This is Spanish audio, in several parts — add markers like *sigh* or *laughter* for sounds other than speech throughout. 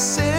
você.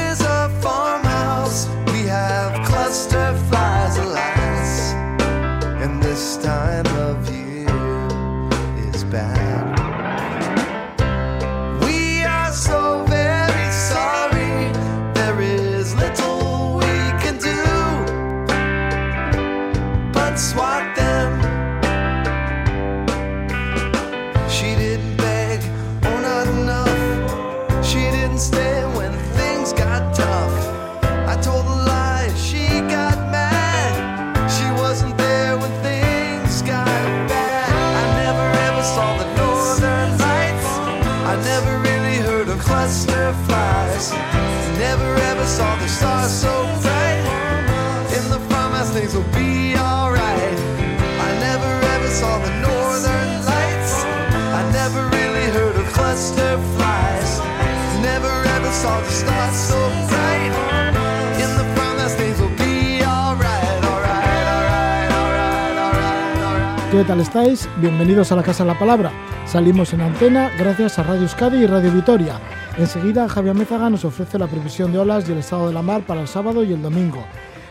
¿Qué tal estáis? Bienvenidos a la Casa de la Palabra. Salimos en antena gracias a Radio Euskadi y Radio Vitoria. Enseguida Javier Mézaga nos ofrece la previsión de olas y el estado de la mar para el sábado y el domingo.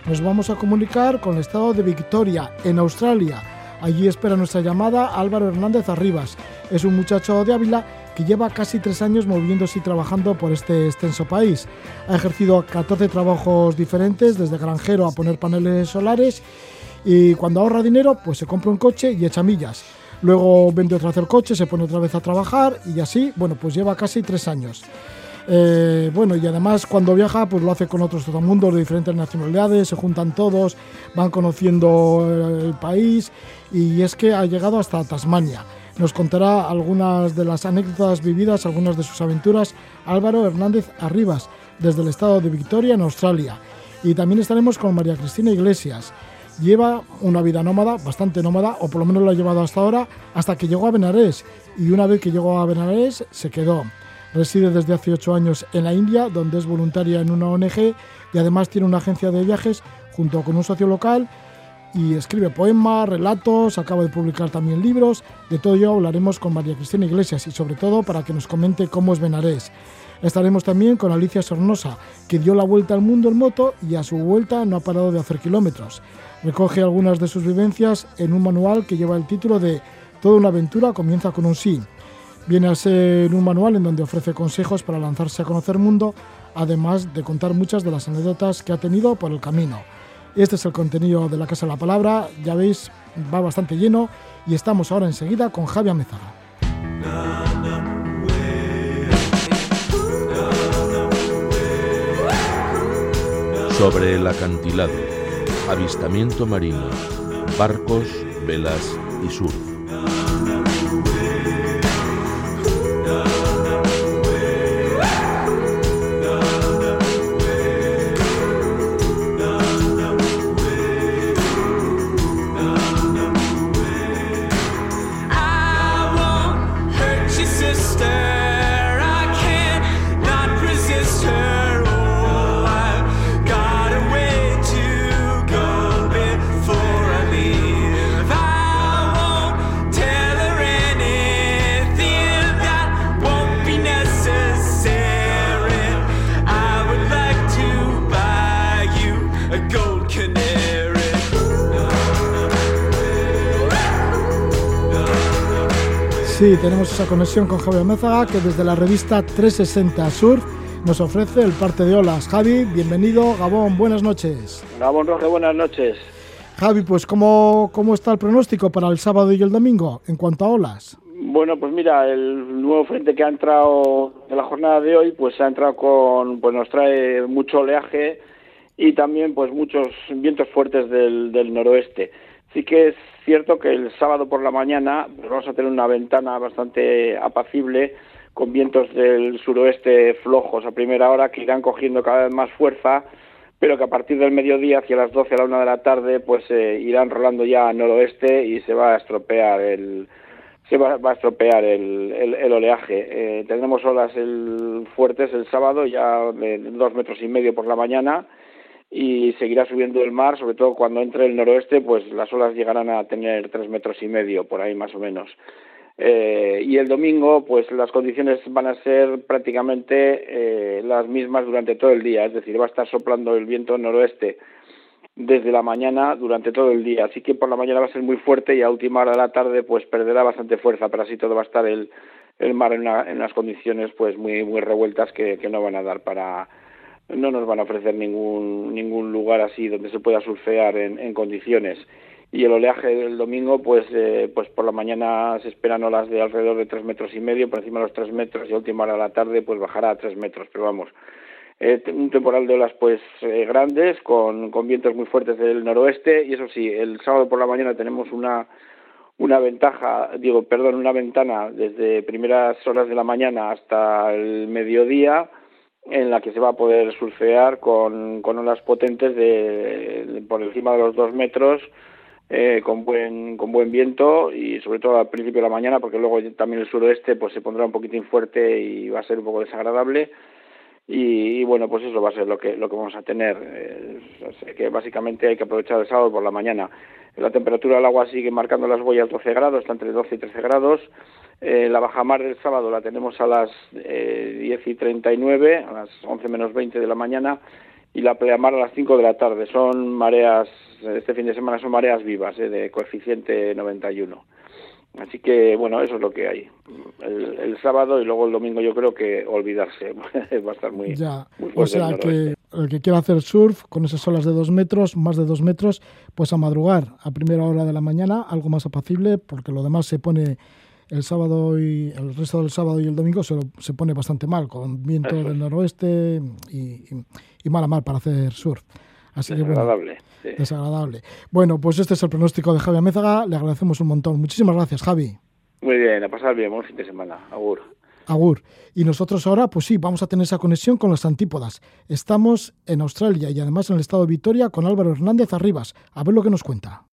Nos vamos a comunicar con el estado de Victoria, en Australia. Allí espera nuestra llamada Álvaro Hernández Arribas. Es un muchacho de Ávila que lleva casi tres años moviéndose y trabajando por este extenso país. Ha ejercido 14 trabajos diferentes, desde granjero a poner paneles solares y cuando ahorra dinero, pues se compra un coche y echa millas. Luego vende otra vez el coche, se pone otra vez a trabajar y así, bueno, pues lleva casi tres años. Eh, bueno, y además cuando viaja, pues lo hace con otros todo el mundo de diferentes nacionalidades, se juntan todos, van conociendo el país y es que ha llegado hasta Tasmania. Nos contará algunas de las anécdotas vividas, algunas de sus aventuras, Álvaro Hernández Arribas, desde el estado de Victoria, en Australia. Y también estaremos con María Cristina Iglesias lleva una vida nómada, bastante nómada, o por lo menos lo ha llevado hasta ahora, hasta que llegó a Benarés. Y una vez que llegó a Benarés, se quedó. Reside desde hace ocho años en la India, donde es voluntaria en una ONG y además tiene una agencia de viajes junto con un socio local y escribe poemas, relatos, acaba de publicar también libros. De todo ello hablaremos con María Cristina Iglesias y sobre todo para que nos comente cómo es Benarés. Estaremos también con Alicia Sornosa, que dio la vuelta al mundo en moto y a su vuelta no ha parado de hacer kilómetros. Recoge algunas de sus vivencias en un manual que lleva el título de Toda una aventura comienza con un sí. Viene a ser un manual en donde ofrece consejos para lanzarse a conocer el mundo, además de contar muchas de las anécdotas que ha tenido por el camino. Este es el contenido de la Casa de la Palabra, ya veis, va bastante lleno y estamos ahora enseguida con Javier Mezaga. Sobre el acantilado avistamiento marino, barcos, velas y surf. Sí, tenemos esa conexión con Javier Mézaga que desde la revista 360 Surf nos ofrece el parte de olas. Javi, bienvenido. Gabón, buenas noches. Gabón Roge, buenas noches. Javi, pues ¿cómo, ¿cómo está el pronóstico para el sábado y el domingo en cuanto a olas? Bueno, pues mira, el nuevo frente que ha entrado en la jornada de hoy, pues ha entrado con, pues nos trae mucho oleaje y también pues muchos vientos fuertes del, del noroeste. Sí que es cierto que el sábado por la mañana vamos a tener una ventana bastante apacible con vientos del suroeste flojos a primera hora que irán cogiendo cada vez más fuerza, pero que a partir del mediodía, hacia las 12 a la 1 de la tarde, pues eh, irán rolando ya al noroeste y se va a estropear el se va, a estropear el, el, oleaje. Eh, tendremos olas el, fuertes el sábado, ya de dos metros y medio por la mañana, y seguirá subiendo el mar, sobre todo cuando entre el noroeste, pues las olas llegarán a tener tres metros y medio, por ahí más o menos. Eh, y el domingo, pues las condiciones van a ser prácticamente eh, las mismas durante todo el día, es decir, va a estar soplando el viento noroeste desde la mañana durante todo el día, así que por la mañana va a ser muy fuerte y a última hora de la tarde pues perderá bastante fuerza, pero así todo va a estar el, el mar en, una, en unas condiciones pues muy muy revueltas que, que no van a dar para no nos van a ofrecer ningún ningún lugar así donde se pueda surfear en, condiciones. Y el oleaje del domingo pues eh, pues por la mañana se esperan olas de alrededor de tres metros y medio por encima de los tres metros y a última hora de la tarde pues bajará a tres metros pero vamos. Eh, un temporal de olas pues eh, grandes con, con vientos muy fuertes del noroeste y eso sí el sábado por la mañana tenemos una una ventaja digo perdón una ventana desde primeras horas de la mañana hasta el mediodía en la que se va a poder surfear con, con olas potentes de, por encima de los dos metros eh, con buen con buen viento y sobre todo al principio de la mañana porque luego también el suroeste pues se pondrá un poquitín fuerte y va a ser un poco desagradable y, bueno pues eso va a ser lo que lo que vamos a tener eh, que básicamente hay que aprovechar el sábado por la mañana la temperatura del agua sigue marcando las huellas 12 grados está entre 12 y 13 grados eh, la bajamar del sábado la tenemos a las eh, 10 y 39 a las 11 menos 20 de la mañana y la pleamar a las 5 de la tarde. Son mareas, este fin de semana son mareas vivas, ¿eh? de coeficiente 91. Así que, bueno, eso es lo que hay. El, el, sábado y luego el domingo yo creo que olvidarse. *laughs* Va a estar muy, ya. muy O sea, que el que quiera hacer surf con esas olas de dos metros, más de dos metros, pues a madrugar a primera hora de la mañana, algo más apacible, porque lo demás se pone el sábado y el resto del sábado y el domingo se, se pone bastante mal, con viento del noroeste y, y, y mal a mal para hacer surf. Así. Que, bueno, sí. Desagradable. Bueno, pues este es el pronóstico de Javi Amézaga. Le agradecemos un montón. Muchísimas gracias, Javi. Muy bien, a pasar bien. Buen fin de semana. Agur. Agur. Y nosotros ahora, pues sí, vamos a tener esa conexión con las antípodas. Estamos en Australia y además en el estado de Vitoria con Álvaro Hernández Arribas. A ver lo que nos cuenta.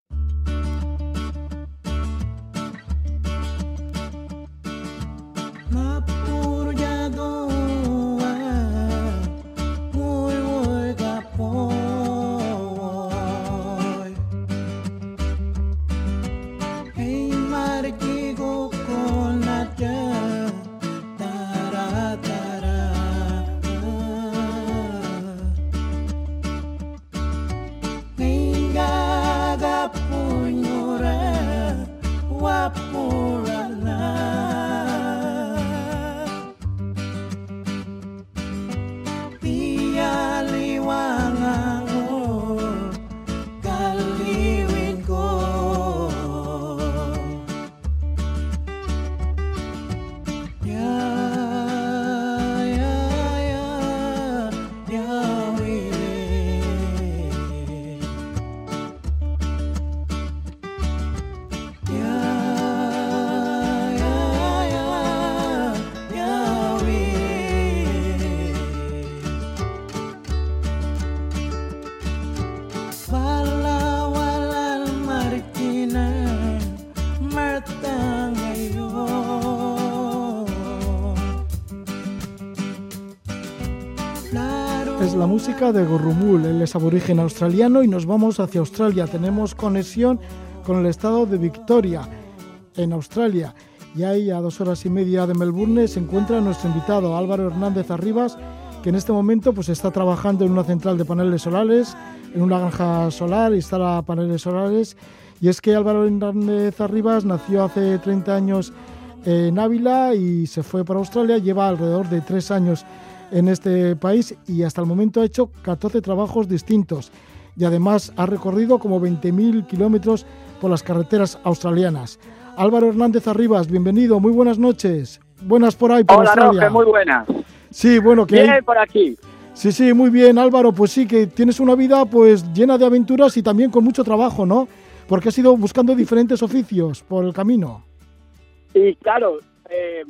Música de Gorrumul, él es aborigen australiano y nos vamos hacia Australia. Tenemos conexión con el estado de Victoria, en Australia. Y ahí a dos horas y media de Melbourne se encuentra nuestro invitado Álvaro Hernández Arribas, que en este momento pues, está trabajando en una central de paneles solares, en una granja solar, instala paneles solares. Y es que Álvaro Hernández Arribas nació hace 30 años en Ávila y se fue para Australia, lleva alrededor de tres años en este país y hasta el momento ha hecho 14 trabajos distintos y además ha recorrido como 20.000 kilómetros por las carreteras australianas. Álvaro Hernández Arribas, bienvenido, muy buenas noches. Buenas por ahí, por Hola, Australia. Roque, muy buenas. Sí, bueno, que Bien hay- por aquí. Sí, sí, muy bien, Álvaro. Pues sí, que tienes una vida pues llena de aventuras y también con mucho trabajo, ¿no? Porque has ido buscando diferentes oficios por el camino. Y claro, eh,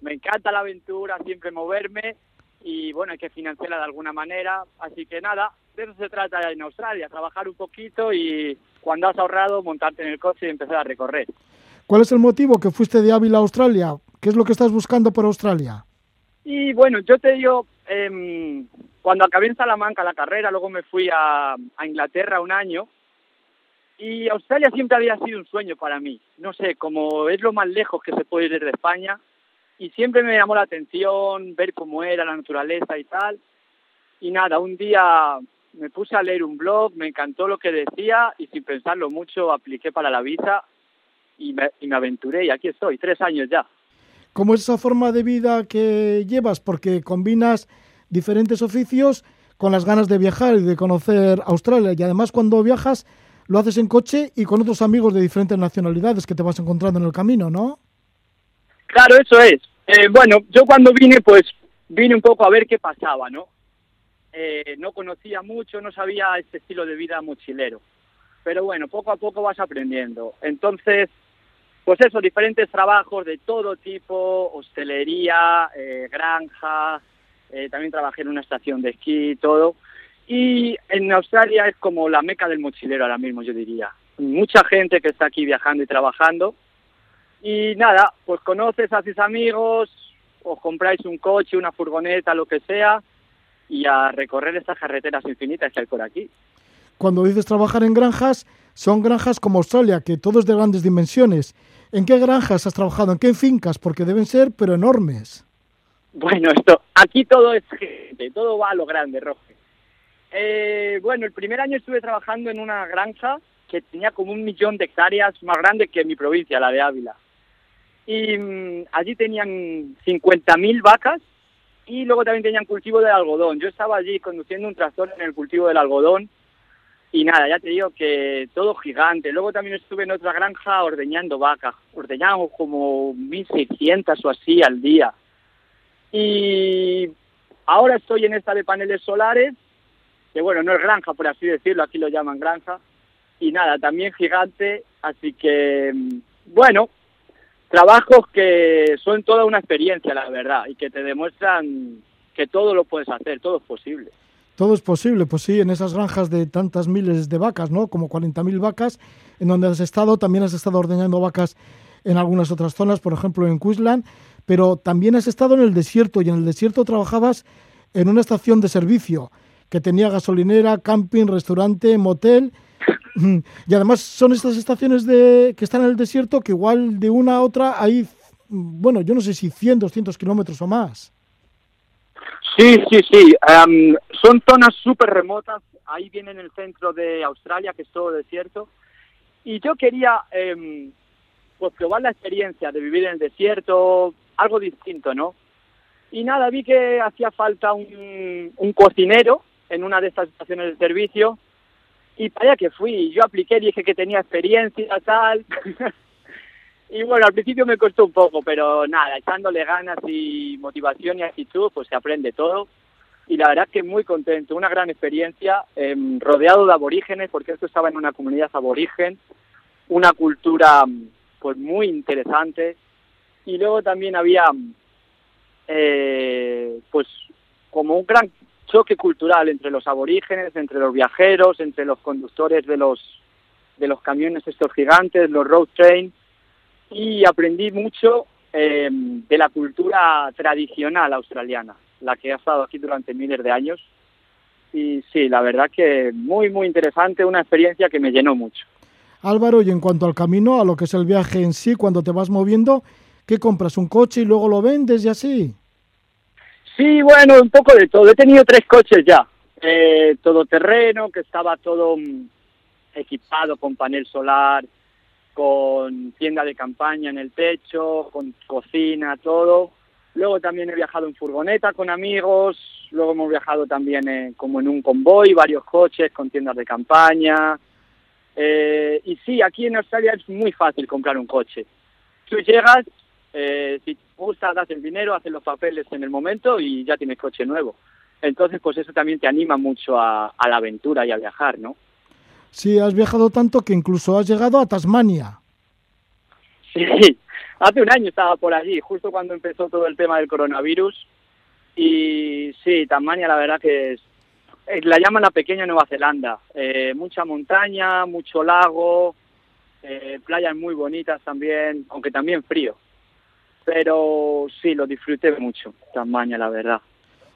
me encanta la aventura, siempre moverme y bueno, hay que financiarla de alguna manera. Así que nada, de eso se trata en Australia, trabajar un poquito y cuando has ahorrado, montarte en el coche y empezar a recorrer. ¿Cuál es el motivo que fuiste de Ávila a Australia? ¿Qué es lo que estás buscando por Australia? Y bueno, yo te digo, em, cuando acabé en Salamanca la carrera, luego me fui a, a Inglaterra un año Y Australia siempre había sido un sueño para mí. No sé, como es lo más lejos que se puede ir desde España. Y siempre me llamó la atención ver cómo era la naturaleza y tal. Y nada, un día me puse a leer un blog, me encantó lo que decía y sin pensarlo mucho apliqué para la visa y me, y me aventuré y aquí estoy, tres años ya. ¿Cómo es esa forma de vida que llevas? Porque combinas diferentes oficios con las ganas de viajar y de conocer Australia. Y además cuando viajas lo haces en coche y con otros amigos de diferentes nacionalidades que te vas encontrando en el camino, ¿no? Claro, eso es. Eh, bueno, yo cuando vine, pues vine un poco a ver qué pasaba, ¿no? Eh, no conocía mucho, no sabía este estilo de vida mochilero. Pero bueno, poco a poco vas aprendiendo. Entonces, pues eso, diferentes trabajos de todo tipo, hostelería, eh, granja, eh, también trabajé en una estación de esquí, todo. Y en Australia es como la meca del mochilero ahora mismo, yo diría. Mucha gente que está aquí viajando y trabajando. Y nada, pues conoces, haces amigos, os compráis un coche, una furgoneta, lo que sea, y a recorrer estas carreteras infinitas que hay por aquí. Cuando dices trabajar en granjas, son granjas como Australia, que todo es de grandes dimensiones. ¿En qué granjas has trabajado? ¿En qué fincas? Porque deben ser, pero enormes. Bueno, esto, aquí todo es gente, todo va a lo grande, Roge. Eh, bueno, el primer año estuve trabajando en una granja que tenía como un millón de hectáreas más grande que mi provincia, la de Ávila. Y mm, allí tenían 50.000 vacas y luego también tenían cultivo de algodón. Yo estaba allí conduciendo un tractor en el cultivo del algodón y nada, ya te digo que todo gigante. Luego también estuve en otra granja ordeñando vacas. Ordeñamos como 1.600 o así al día. Y ahora estoy en esta de paneles solares, que bueno, no es granja por así decirlo, aquí lo llaman granja. Y nada, también gigante, así que bueno, trabajos que son toda una experiencia, la verdad, y que te demuestran que todo lo puedes hacer, todo es posible. Todo es posible, pues sí, en esas granjas de tantas miles de vacas, ¿no? Como 40.000 vacas, en donde has estado, también has estado ordeñando vacas en algunas otras zonas, por ejemplo en Queensland, pero también has estado en el desierto y en el desierto trabajabas en una estación de servicio que tenía gasolinera, camping, restaurante, motel. *laughs* Y además son estas estaciones de, que están en el desierto que igual de una a otra hay, bueno, yo no sé si 100, 200 kilómetros o más. Sí, sí, sí. Um, son zonas súper remotas. Ahí viene en el centro de Australia, que es todo desierto. Y yo quería eh, pues probar la experiencia de vivir en el desierto, algo distinto, ¿no? Y nada, vi que hacía falta un, un cocinero en una de estas estaciones de servicio y para allá que fui. Yo apliqué, dije que tenía experiencia, tal. *laughs* y bueno, al principio me costó un poco, pero nada, echándole ganas y motivación y actitud, pues se aprende todo. Y la verdad que muy contento, una gran experiencia, eh, rodeado de aborígenes, porque esto estaba en una comunidad aborigen, una cultura pues muy interesante. Y luego también había eh, pues como un gran choque cultural entre los aborígenes, entre los viajeros, entre los conductores de los de los camiones estos gigantes, los road train, y aprendí mucho eh, de la cultura tradicional australiana, la que ha estado aquí durante miles de años. Y sí, la verdad que muy, muy interesante, una experiencia que me llenó mucho. Álvaro, y en cuanto al camino, a lo que es el viaje en sí, cuando te vas moviendo, ¿qué compras? ¿Un coche y luego lo vendes y así? Sí, bueno, un poco de todo. He tenido tres coches ya. Eh, todo terreno, que estaba todo mm, equipado con panel solar, con tienda de campaña en el techo, con cocina, todo. Luego también he viajado en furgoneta con amigos, luego hemos viajado también eh, como en un convoy, varios coches con tiendas de campaña. Eh, y sí, aquí en Australia es muy fácil comprar un coche. Tú llegas, eh, si te gusta, das el dinero, haces los papeles en el momento y ya tienes coche nuevo. Entonces, pues eso también te anima mucho a, a la aventura y a viajar, ¿no? Sí, has viajado tanto que incluso has llegado a Tasmania. Sí, *laughs* hace un año estaba por allí, justo cuando empezó todo el tema del coronavirus. Y sí, Tasmania la verdad que es, es- la llaman la pequeña Nueva Zelanda. Eh, mucha montaña, mucho lago, eh, playas muy bonitas también, aunque también frío. Pero sí, lo disfruté mucho, Tasmania, la verdad.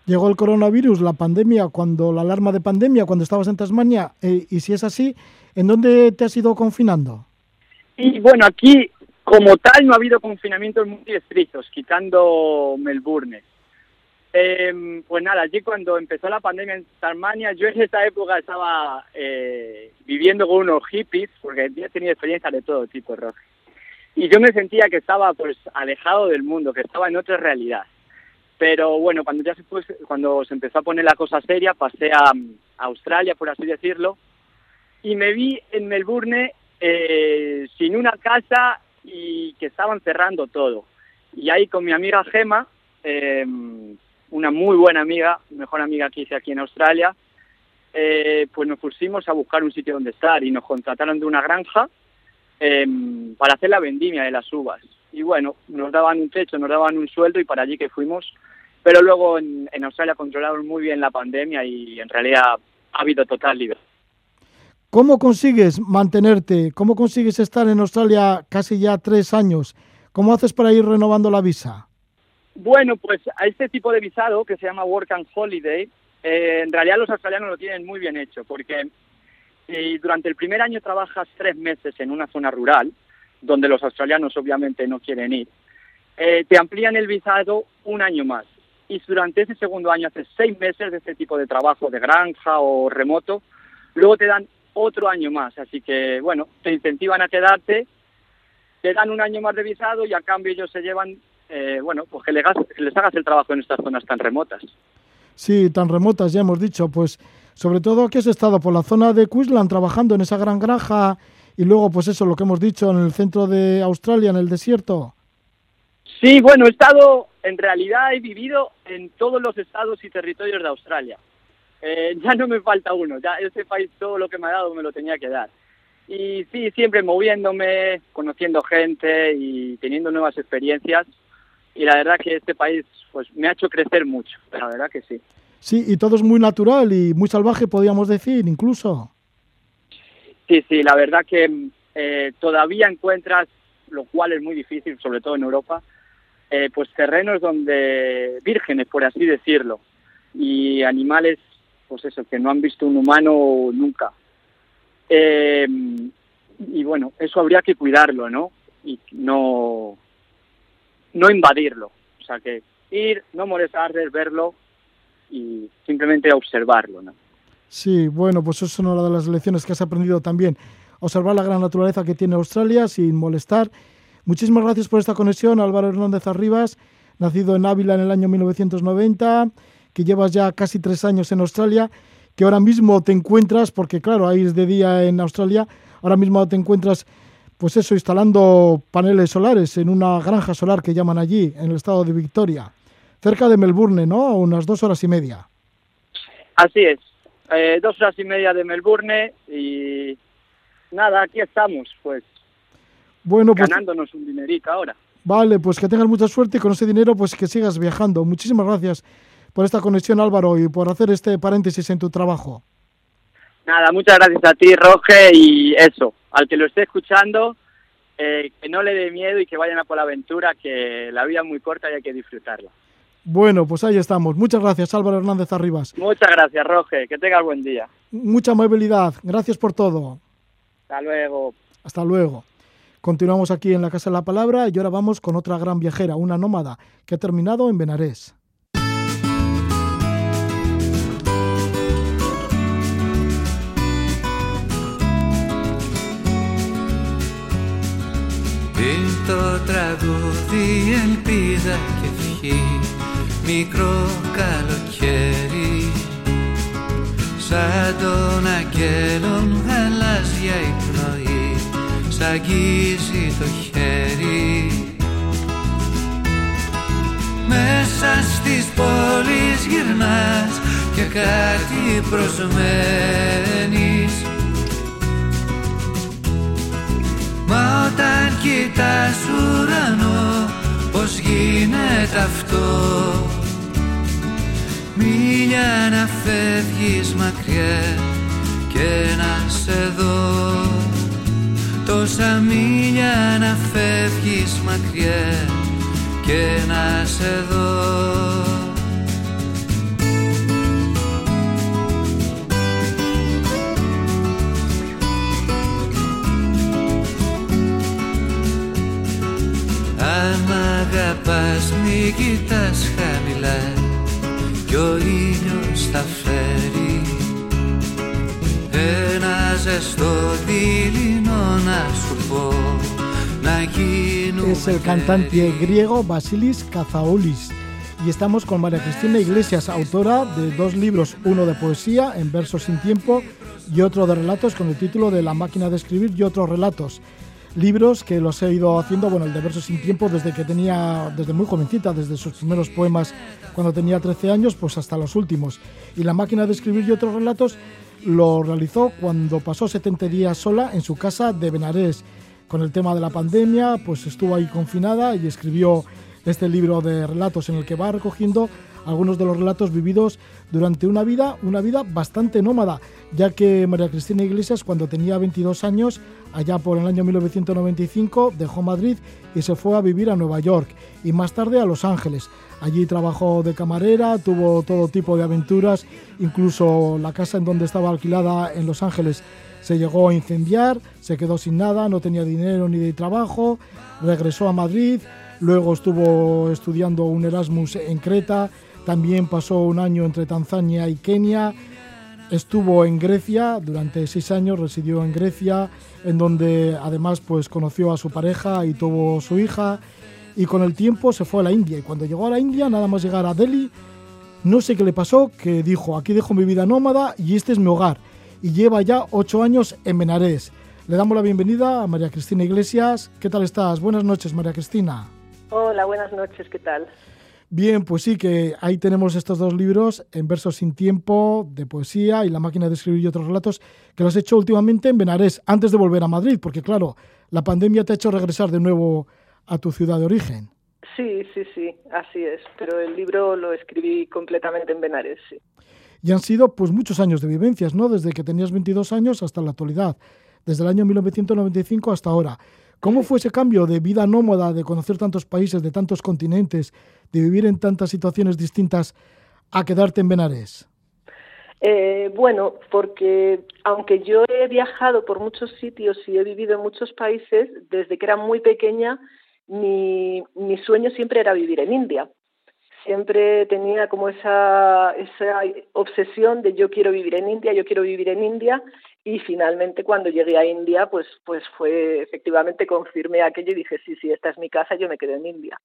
llegó el coronavirus, la pandemia, cuando la alarma de pandemia, cuando estabas en Tasmania, eh, y si es así, ¿en dónde te has ido confinando? Y bueno, aquí como tal no ha habido confinamientos muy estrictos, quitando Melbourne. Eh, pues nada, allí cuando empezó la pandemia en Tasmania, yo en esa época estaba eh, viviendo con unos hippies, porque he tenido experiencias de todo tipo, Roque. Y yo me sentía que estaba pues alejado del mundo, que estaba en otra realidad. Pero bueno, cuando ya se, pues, cuando se empezó a poner la cosa seria, pasé a, Australia, por así decirlo, y me vi en Melbourne eh, sin una casa y que estaban cerrando todo. Y ahí con mi amiga Gema, eh, una muy buena amiga, mejor amiga que hice aquí en Australia, eh, pues nos pusimos a buscar un sitio donde estar y nos contrataron de una granja em, para hacer la vendimia de las uvas. Y bueno, nos daban un techo, nos daban un sueldo y para allí que fuimos. Pero luego en, en Australia controlaron muy bien la pandemia y en realidad ha habido total libertad. ¿Cómo consigues mantenerte? ¿Cómo consigues estar en Australia casi ya tres años? ¿Cómo haces para ir renovando la visa? Bueno, pues a este tipo de visado que se llama Work and Holiday, eh, en realidad los australianos lo tienen muy bien hecho, porque si durante el primer año trabajas tres meses en una zona rural, donde los australianos obviamente no quieren ir, eh, te amplían el visado un año más. Y durante ese segundo año haces seis meses de este tipo de trabajo de granja o remoto, luego te dan otro año más. Así que, bueno, te incentivan a quedarte, te dan un año más de visado y a cambio ellos se llevan eh, bueno, pues que les, hagas el trabajo en estas zonas tan remotas. Sí, tan remotas, ya hemos dicho. Pues sobre todo que has estado por la zona de Queensland trabajando en esa gran granja y luego, pues eso, lo que hemos dicho, en el centro de Australia, en el desierto. Sí, bueno, he estado, en realidad he vivido en todos los estados y territorios de Australia. Eh, ya no me falta uno, ya ese país todo lo que me ha dado me lo tenía que dar. Y sí, siempre moviéndome, conociendo gente y teniendo nuevas experiencias y la verdad que este país pues me ha hecho crecer mucho, la verdad que sí. Sí, y todo es muy natural y muy salvaje, podríamos decir, incluso. Sí, sí, la verdad que eh, todavía encuentras, lo cual es muy difícil, sobre todo en Europa, eh, pues terrenos donde vírgenes, por así decirlo, y animales, pues eso, que no han visto un humano nunca. Eh, y bueno, eso habría que cuidarlo, ¿no? Y no, no invadirlo. O sea que ir, no molestarles, verlo y simplemente observarlo. ¿no? Sí, bueno, pues eso es una de las lecciones que has aprendido también. Observar la gran naturaleza que tiene Australia sin molestar. Muchísimas gracias por esta conexión, Álvaro Hernández Arribas, nacido en Ávila en el año 1990, que llevas ya casi tres años en Australia, que ahora mismo te encuentras, porque claro, ahí es de día en Australia, ahora mismo te encuentras pues eso, instalando paneles solares en una granja solar que llaman allí, en el estado de Victoria, cerca de Melbourne, ¿no? A unas dos horas y media. Así es, eh, dos horas y media de Melbourne y nada, aquí estamos, pues, bueno, pues, ganándonos un dinerito ahora. Vale, pues que tengas mucha suerte y con ese dinero pues que sigas viajando. Muchísimas gracias por esta conexión Álvaro y por hacer este paréntesis en tu trabajo. Nada, muchas gracias a ti, Roge, y eso, al que lo esté escuchando, eh, que no le dé miedo y que vayan a por la aventura, que la vida es muy corta y hay que disfrutarla. Bueno, pues ahí estamos. Muchas gracias, Álvaro Hernández Arribas. Muchas gracias, Roge. Que tengas buen día. Mucha movilidad. Gracias por todo. Hasta luego. Hasta luego. Continuamos aquí en la Casa de la Palabra y ahora vamos con otra gran viajera, una nómada, que ha terminado en Benarés. Que μικρό καλοκαίρι σαν τον αγγέλων γαλάζια η πνοή σ' αγγίζει το χέρι. Μέσα στις πόλεις γυρνάς και κάτι προσμένεις. Μα όταν κοιτάς ουρανό Γίνεται αυτό; Μίλια να φεύγεις μακριά Και να σε δω. Τόσα μίλια να φεύγεις μακριά Και να σε δω. Es el cantante griego Basilis Kazaoulis y estamos con María Cristina Iglesias, autora de dos libros, uno de poesía en versos sin tiempo y otro de relatos con el título de La máquina de escribir y otros relatos. Libros que los he ido haciendo, bueno, el de versos sin tiempo desde que tenía, desde muy jovencita, desde sus primeros poemas cuando tenía 13 años, pues hasta los últimos. Y La máquina de escribir y otros relatos lo realizó cuando pasó 70 días sola en su casa de Benarés. Con el tema de la pandemia, pues estuvo ahí confinada y escribió este libro de relatos en el que va recogiendo algunos de los relatos vividos durante una vida, una vida bastante nómada, ya que María Cristina Iglesias cuando tenía 22 años, allá por el año 1995, dejó Madrid y se fue a vivir a Nueva York y más tarde a Los Ángeles. Allí trabajó de camarera, tuvo todo tipo de aventuras, incluso la casa en donde estaba alquilada en Los Ángeles se llegó a incendiar, se quedó sin nada, no tenía dinero ni de trabajo, regresó a Madrid, luego estuvo estudiando un Erasmus en Creta, también pasó un año entre Tanzania y Kenia, estuvo en Grecia durante seis años, residió en Grecia, en donde además pues conoció a su pareja y tuvo su hija, y con el tiempo se fue a la India, y cuando llegó a la India, nada más llegar a Delhi, no sé qué le pasó, que dijo, aquí dejo mi vida nómada y este es mi hogar, y lleva ya ocho años en Benarés. Le damos la bienvenida a María Cristina Iglesias. ¿Qué tal estás? Buenas noches, María Cristina. Hola, buenas noches, ¿qué tal? Bien, pues sí, que ahí tenemos estos dos libros, En versos sin tiempo, de poesía y La máquina de escribir y otros relatos, que los he hecho últimamente en Benarés, antes de volver a Madrid, porque claro, la pandemia te ha hecho regresar de nuevo a tu ciudad de origen. Sí, sí, sí, así es, pero el libro lo escribí completamente en Benarés, sí. Y han sido pues muchos años de vivencias, ¿no? Desde que tenías 22 años hasta la actualidad, desde el año 1995 hasta ahora. ¿Cómo fue ese cambio de vida nómada, de conocer tantos países, de tantos continentes, de vivir en tantas situaciones distintas, a quedarte en Benarés? Eh, bueno, porque aunque yo he viajado por muchos sitios y he vivido en muchos países, desde que era muy pequeña, mi, mi sueño siempre era vivir en India siempre tenía como esa, esa obsesión de yo quiero vivir en India, yo quiero vivir en India y finalmente cuando llegué a India pues pues fue efectivamente confirmé aquello y dije sí, sí, esta es mi casa, yo me quedé en India.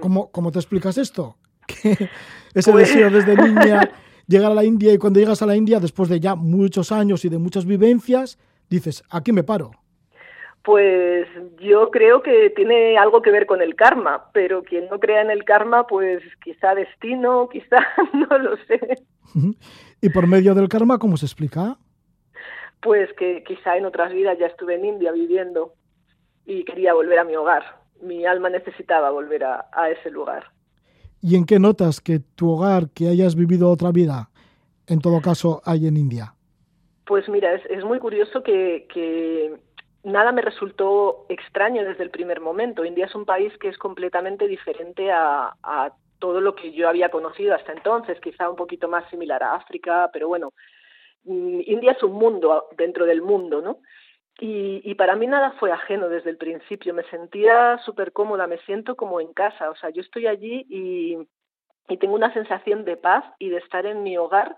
¿Cómo, cómo te explicas esto? *laughs* Que ese pues... deseo desde *laughs* niña llegar a la India y cuando llegas a la India después de ya muchos años y de muchas vivencias dices, aquí me paro. Pues yo creo que tiene algo que ver con el karma, pero quien no crea en el karma, pues quizá destino, *laughs* quizá no lo sé. ¿Y por medio del karma cómo se explica? Pues que quizá en otras vidas ya estuve en India viviendo y quería volver a mi hogar. Mi alma necesitaba volver a, a ese lugar. ¿Y en qué notas que tu hogar, que hayas vivido otra vida, en todo caso, hay en India? Pues mira, es, es muy curioso que, que nada me resultó extraño desde el primer momento. India es un país que es completamente diferente a, a, todo lo que yo había conocido hasta entonces, quizá un poquito más similar a África, pero bueno, India es un mundo dentro del mundo, ¿no? Y, para mí nada fue ajeno desde el principio, me sentía súper cómoda, me siento como en casa, o sea, yo estoy allí y, tengo una sensación de paz y de estar en mi hogar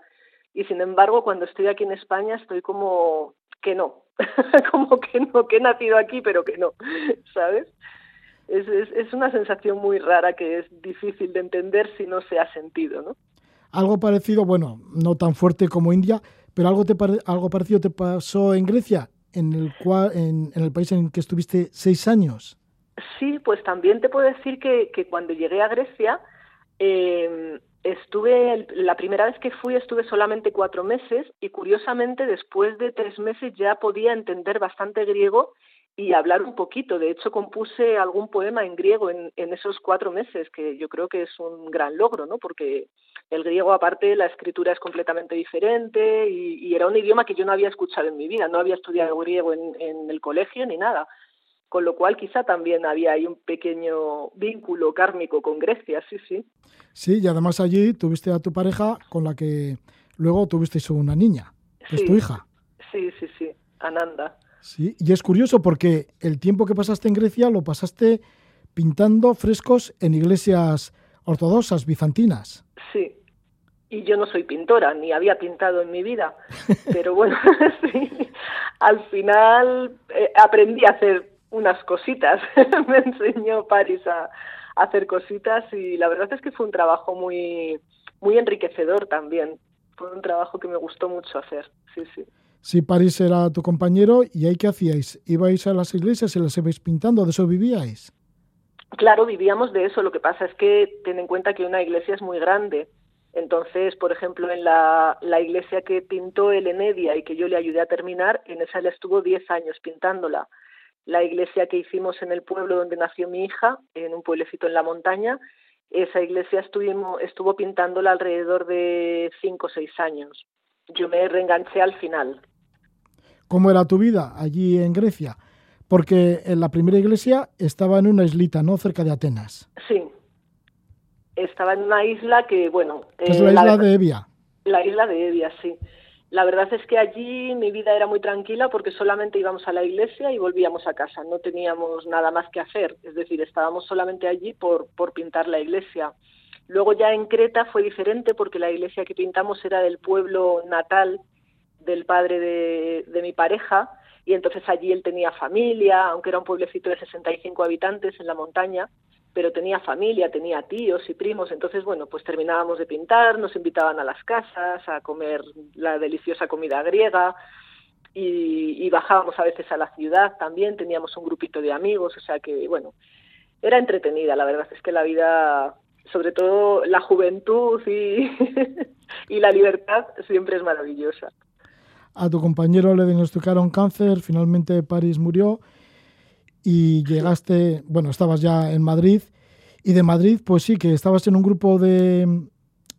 y sin embargo cuando estoy aquí en España estoy como que no, *laughs* como que no, que he nacido aquí, pero que no, *laughs* ¿sabes? Es, es, es, una sensación muy rara que es difícil de entender si no se ha sentido, ¿no? Algo parecido, bueno, no tan fuerte como India, pero algo, te algo parecido te pasó en Grecia, en el, cual, en, el país en que estuviste seis años. Sí, pues también te puedo decir que, que cuando llegué a Grecia, eh, estuve, la primera vez que fui estuve solamente cuatro meses y curiosamente después de tres meses ya podía entender bastante griego y hablar un poquito. De hecho, compuse algún poema en griego en esos cuatro meses, que yo creo que es un gran logro, ¿no? Porque el griego, aparte, la escritura es completamente diferente y, y era un idioma que yo no había escuchado en mi vida. No había estudiado griego en, en el colegio ni nada con lo cual quizá también había ahí un pequeño vínculo kármico con Grecia, sí, sí. Sí, y además allí tuviste a tu pareja con la que luego tuvisteis una niña, que sí, es tu hija. Sí, sí, sí, Ananda. Sí, y es curioso porque el tiempo que pasaste en Grecia lo pasaste pintando frescos en iglesias ortodoxas bizantinas. Sí, y yo no soy pintora, ni había pintado en mi vida, *laughs* pero bueno, *laughs* sí, al final eh, aprendí a hacer unas cositas, *laughs* me enseñó París a, a, hacer cositas y la verdad es que fue un trabajo muy, muy enriquecedor también, fue un trabajo que me gustó mucho hacer, sí, sí. Sí, París era tu compañero, ¿y ahí qué hacíais? ¿Ibais a las iglesias y las ibais pintando? ¿De eso vivíais? Claro, vivíamos de eso. Lo que pasa es que ten en cuenta que una iglesia es muy grande. Entonces, por ejemplo, en la, la iglesia que pintó el Enedia y que yo le ayudé a terminar, en esa le estuvo 10 años pintándola. La iglesia que hicimos en el pueblo donde nació mi hija, en un pueblecito en la montaña, esa iglesia estuvimos, estuvo pintándola alrededor de 5 o 6 años. Yo me reenganché al final. ¿Cómo era tu vida allí en Grecia? Porque en la primera iglesia estaba en una islita, ¿no? Cerca de Atenas. Sí. Estaba en una isla que, bueno... es la eh, isla de Evia. La isla de Evia, sí. La verdad es que allí mi vida era muy tranquila porque solamente íbamos a la iglesia y volvíamos a casa. No teníamos nada más que hacer. Es decir, estábamos solamente allí por, por pintar la iglesia. Luego ya en Creta fue diferente porque la iglesia que pintamos era del pueblo natal del padre de, mi pareja y entonces allí él tenía familia, aunque era un pueblecito de 65 habitantes en la montaña, pero tenía familia, tenía tíos y primos, entonces bueno, pues terminábamos de pintar, nos invitaban a las casas a comer la deliciosa comida griega y, bajábamos a veces a la ciudad también, teníamos un grupito de amigos, o sea que bueno, era entretenida, la verdad es que la vida, sobre todo la juventud y, *laughs* y la libertad siempre es maravillosa. A tu compañero le diagnosticaron cáncer, finalmente París murió y llegaste, bueno, estabas ya en Madrid y de Madrid, pues sí, que estabas en un grupo de,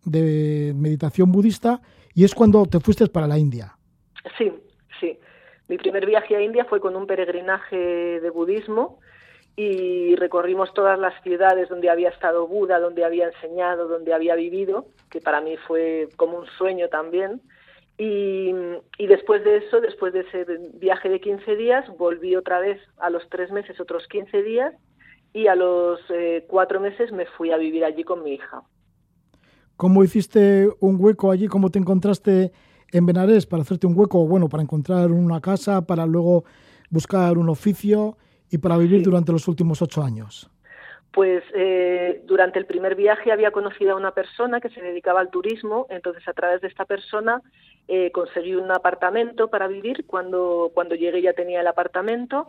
de meditación budista y es cuando te fuiste para la India. Sí, sí. Mi primer viaje a India fue con un peregrinaje de budismo y recorrimos todas las ciudades donde había estado Buda, donde había enseñado, donde había vivido, que para mí fue como un sueño también. Y, después de eso, después de ese viaje de 15 días, volví otra vez a los tres meses, otros 15 días, y a los eh, cuatro meses me fui a vivir allí con mi hija. ¿Cómo hiciste un hueco allí? ¿Cómo te encontraste en Benarés para hacerte un hueco? Bueno, para encontrar una casa, para luego buscar un oficio y para vivir durante los últimos ocho años. Pues eh, durante el primer viaje había conocido a una persona que se dedicaba al turismo, entonces a través de esta persona eh, conseguí un apartamento para vivir. Cuando, cuando llegué ya tenía el apartamento.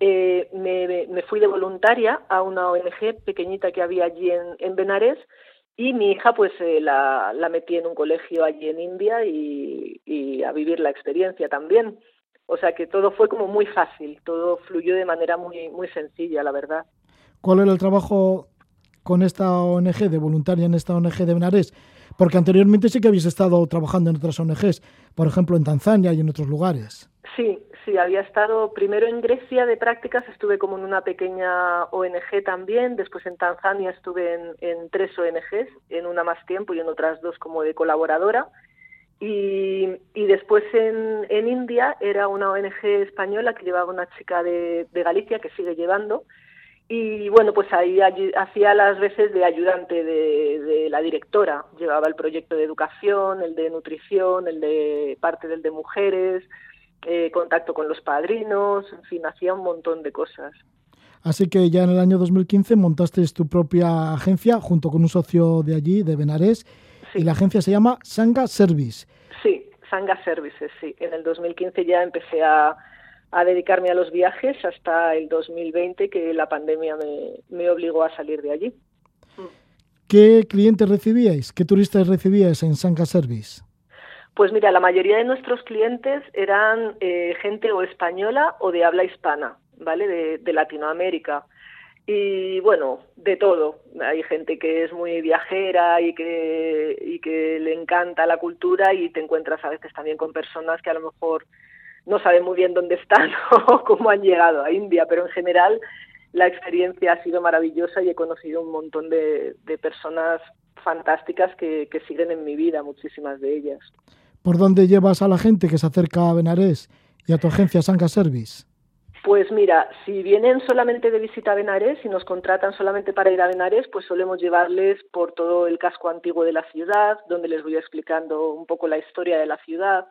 Eh, me, fui de voluntaria a una ONG pequeñita que había allí en, en Benares y mi hija pues la, la, metí en un colegio allí en India y, y a vivir la experiencia también. O sea que todo fue como muy fácil, todo fluyó de manera muy, muy sencilla, la verdad. ¿Cuál era el trabajo con esta ONG, de voluntaria en esta ONG de Benares? Porque anteriormente sí que habéis estado trabajando en otras ONGs, por ejemplo en Tanzania y en otros lugares. Sí, sí, había estado primero en Grecia de prácticas, estuve como en una pequeña ONG también, después en Tanzania estuve en, tres ONGs, en una más tiempo y en otras dos como de colaboradora. Y, después en, en, India era una ONG española que llevaba una chica de, de Galicia que sigue llevando y bueno, pues ahí hacía las veces de ayudante de, la directora, llevaba el proyecto de educación, el de nutrición, el de parte del de mujeres, eh, contacto con los padrinos, en fin, hacía un montón de cosas. Así que ya en el año 2015 montaste tu propia agencia junto con un socio de allí, de Benares, y la agencia se llama Sanga Service. Sí, Sanga Services, sí. En el 2015 ya empecé a a dedicarme a los viajes hasta el 2020 que la pandemia me, obligó a salir de allí. ¿Qué clientes recibíais? ¿Qué turistas recibíais en Sanka Service? Pues mira, la mayoría de nuestros clientes eran eh, gente o española o de habla hispana, ¿vale? De, Latinoamérica. Y bueno, de todo. Hay gente que es muy viajera y que, y que le encanta la cultura y te encuentras a veces también con personas que a lo mejor no saben muy bien dónde están *laughs* o cómo han llegado a India, pero en general la experiencia ha sido maravillosa y he conocido un montón de, personas fantásticas que, siguen en mi vida, muchísimas de ellas. ¿Por dónde llevas a la gente que se acerca a Benarés y a tu agencia Sanka Service? Pues mira, si vienen solamente de visita a Benarés y nos contratan solamente para ir a Benarés, pues solemos llevarles por todo el casco antiguo de la ciudad, donde les voy explicando un poco la historia de la ciudad,